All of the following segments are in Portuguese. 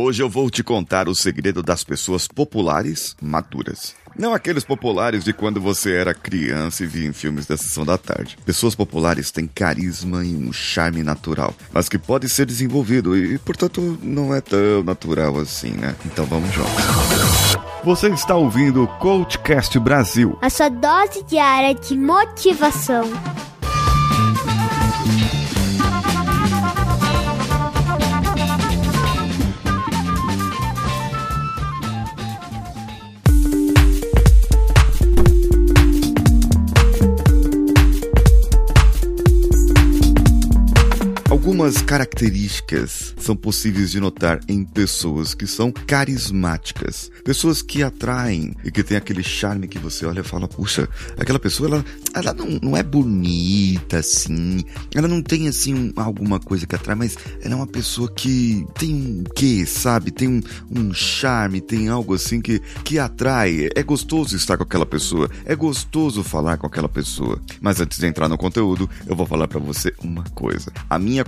Hoje eu vou te contar o segredo das pessoas populares maduras. Não aqueles populares de quando você era criança e via em filmes da sessão da tarde. Pessoas populares têm carisma e um charme natural, mas que pode ser desenvolvido e, portanto, não é tão natural assim, né? Então vamos juntos. Você está ouvindo o Coachcast Brasil. A sua dose diária de motivação. Algumas características são possíveis de notar em pessoas que são carismáticas, pessoas que atraem e que tem aquele charme que você olha e fala: puxa, aquela pessoa ela, ela não, não é bonita assim, ela não tem assim um, alguma coisa que atrai, mas ela é uma pessoa que tem um quê, sabe? Tem um, um charme, tem algo assim que, que atrai. É gostoso estar com aquela pessoa, é gostoso falar com aquela pessoa. Mas antes de entrar no conteúdo, eu vou falar para você uma coisa. A minha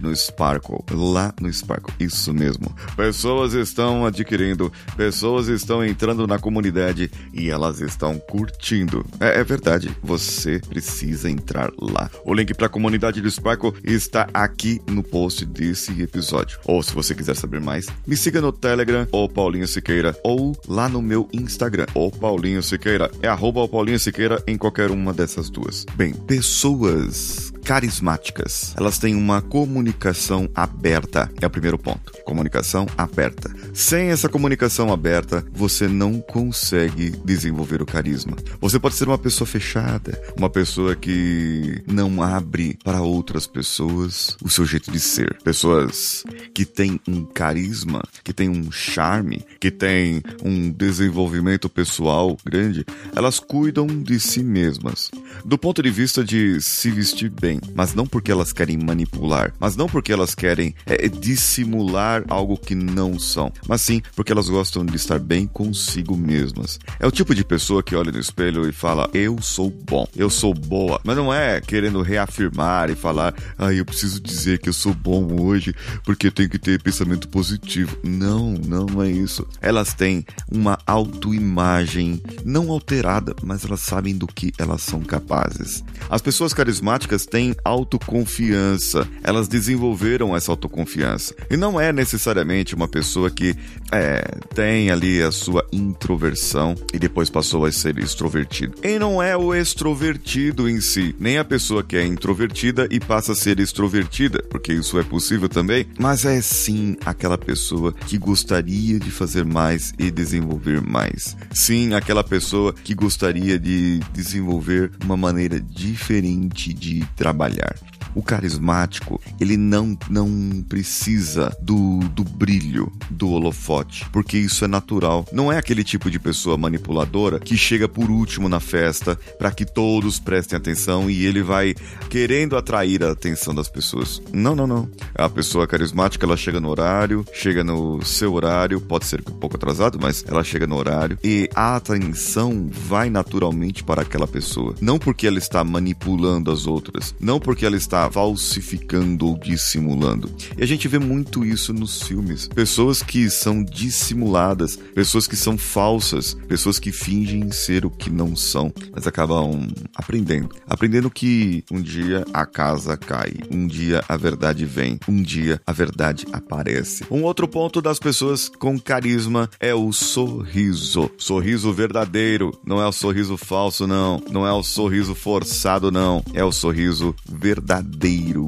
no Sparkle, lá no Sparkle, isso mesmo. Pessoas estão adquirindo, pessoas estão entrando na comunidade e elas estão curtindo. É, é verdade, você precisa entrar lá. O link para a comunidade do Sparkle está aqui no post desse episódio. Ou se você quiser saber mais, me siga no Telegram ou Paulinho Siqueira ou lá no meu Instagram, ou Paulinho Siqueira. É arroba Paulinho Siqueira em qualquer uma dessas duas. Bem, pessoas carismáticas. Elas têm uma comunicação aberta. É o primeiro ponto. Comunicação aberta. Sem essa comunicação aberta, você não consegue desenvolver o carisma. Você pode ser uma pessoa fechada, uma pessoa que não abre para outras pessoas o seu jeito de ser. Pessoas que têm um carisma, que têm um charme, que têm um desenvolvimento pessoal grande, elas cuidam de si mesmas. Do ponto de vista de se vestir bem, mas não porque elas querem manipular, mas não porque elas querem é, dissimular algo que não são, mas sim porque elas gostam de estar bem consigo mesmas. É o tipo de pessoa que olha no espelho e fala: Eu sou bom, eu sou boa, mas não é querendo reafirmar e falar: Ah, eu preciso dizer que eu sou bom hoje porque eu tenho que ter pensamento positivo. Não, não é isso. Elas têm uma autoimagem não alterada, mas elas sabem do que elas são capazes. As pessoas carismáticas têm autoconfiança, elas desenvolveram essa autoconfiança. E não é necessariamente uma pessoa que é, tem ali a sua introversão e depois passou a ser extrovertido. E não é o extrovertido em si, nem a pessoa que é introvertida e passa a ser extrovertida, porque isso é possível também, mas é sim aquela pessoa que gostaria de fazer mais e desenvolver mais. Sim, aquela pessoa que gostaria de desenvolver uma maneira diferente de trabalhar trabalhar. O carismático, ele não, não precisa do, do brilho do holofote, porque isso é natural. Não é aquele tipo de pessoa manipuladora que chega por último na festa para que todos prestem atenção e ele vai querendo atrair a atenção das pessoas. Não, não, não. A pessoa carismática, ela chega no horário, chega no seu horário, pode ser um pouco atrasado, mas ela chega no horário e a atenção vai naturalmente para aquela pessoa. Não porque ela está manipulando as outras, não porque ela está falsificando ou dissimulando. E a gente vê muito isso nos filmes. Pessoas que são dissimuladas, pessoas que são falsas, pessoas que fingem ser o que não são, mas acabam aprendendo. Aprendendo que um dia a casa cai, um dia a verdade vem, um dia a verdade aparece. Um outro ponto das pessoas com carisma é o sorriso. Sorriso verdadeiro, não é o sorriso falso, não. Não é o sorriso forçado, não. É o sorriso verdadeiro,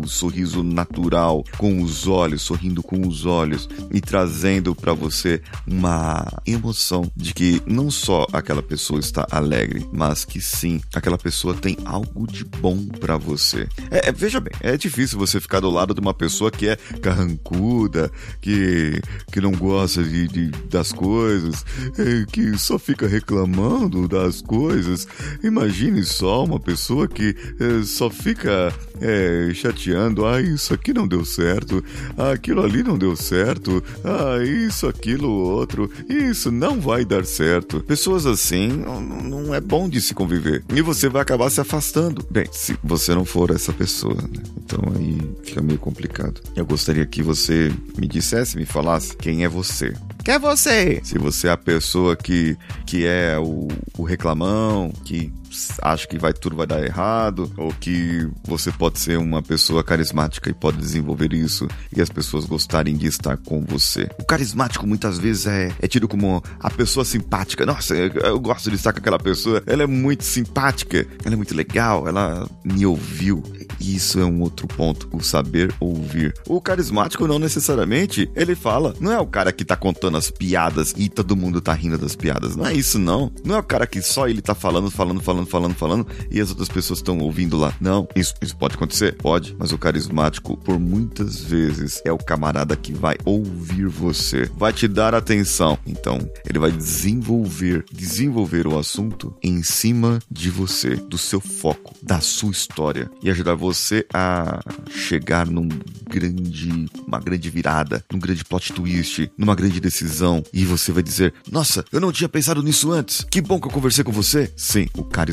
o sorriso natural, com os olhos, sorrindo com os olhos e trazendo para você uma emoção de que não só aquela pessoa está alegre, mas que sim, aquela pessoa tem algo de bom para você. É, é, veja bem, é difícil você ficar do lado de uma pessoa que é carrancuda, que, que não gosta de, de das coisas, é, que só fica reclamando das coisas. Imagine só uma pessoa que é, só fica é, é, chateando. Ah, isso aqui não deu certo. Ah, aquilo ali não deu certo. Ah, isso, aquilo, outro. Isso não vai dar certo. Pessoas assim não, não é bom de se conviver. E você vai acabar se afastando. Bem, se você não for essa pessoa, né? Então aí fica meio complicado. Eu gostaria que você me dissesse, me falasse quem é você. Quem é você? Se você é a pessoa que, que é o, o reclamão, que acha que vai tudo vai dar errado, ou que você pode ser uma pessoa carismática e pode desenvolver isso e as pessoas gostarem de estar com você. O carismático muitas vezes é, é tido como a pessoa simpática. Nossa, eu, eu gosto de estar com aquela pessoa, ela é muito simpática, ela é muito legal, ela me ouviu. Isso é um outro ponto, o saber ouvir. O carismático não necessariamente ele fala, não é o cara que tá contando as piadas e todo mundo tá rindo das piadas. Não é isso não. Não é o cara que só ele tá falando, falando, falando, falando, falando e as outras pessoas estão ouvindo lá. Não, isso, isso pode acontecer? Pode, mas o carismático, por muitas vezes, é o camarada que vai ouvir você, vai te dar atenção. Então, ele vai desenvolver, desenvolver o assunto em cima de você, do seu foco, da sua história e ajudar você a chegar num grande, uma grande virada, num grande plot twist, numa grande decisão e você vai dizer: "Nossa, eu não tinha pensado nisso antes. Que bom que eu conversei com você". Sim, o carismático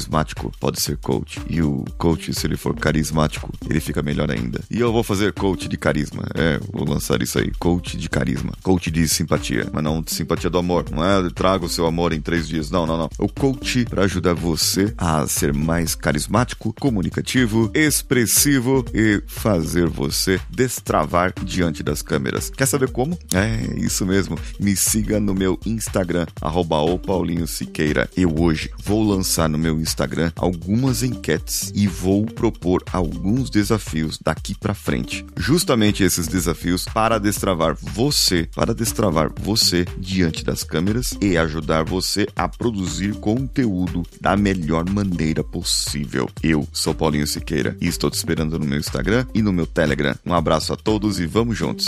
pode ser coach e o coach, se ele for carismático, ele fica melhor ainda. E eu vou fazer coach de carisma. É, vou lançar isso aí, coach de carisma, coach de simpatia, mas não de simpatia do amor. Não é traga o seu amor em três dias. Não, não, não. O coach para ajudar você a ser mais carismático, comunicativo, expressivo e fazer você destravar diante das câmeras. Quer saber como? É isso mesmo. Me siga no meu Instagram, arroba Paulinho Siqueira. Eu hoje vou lançar no meu Instagram algumas enquetes e vou propor alguns desafios daqui para frente. Justamente esses desafios para destravar você, para destravar você diante das câmeras e ajudar você a produzir conteúdo da melhor maneira possível. Eu sou Paulinho Siqueira e estou te esperando no meu Instagram e no meu Telegram. Um abraço a todos e vamos juntos.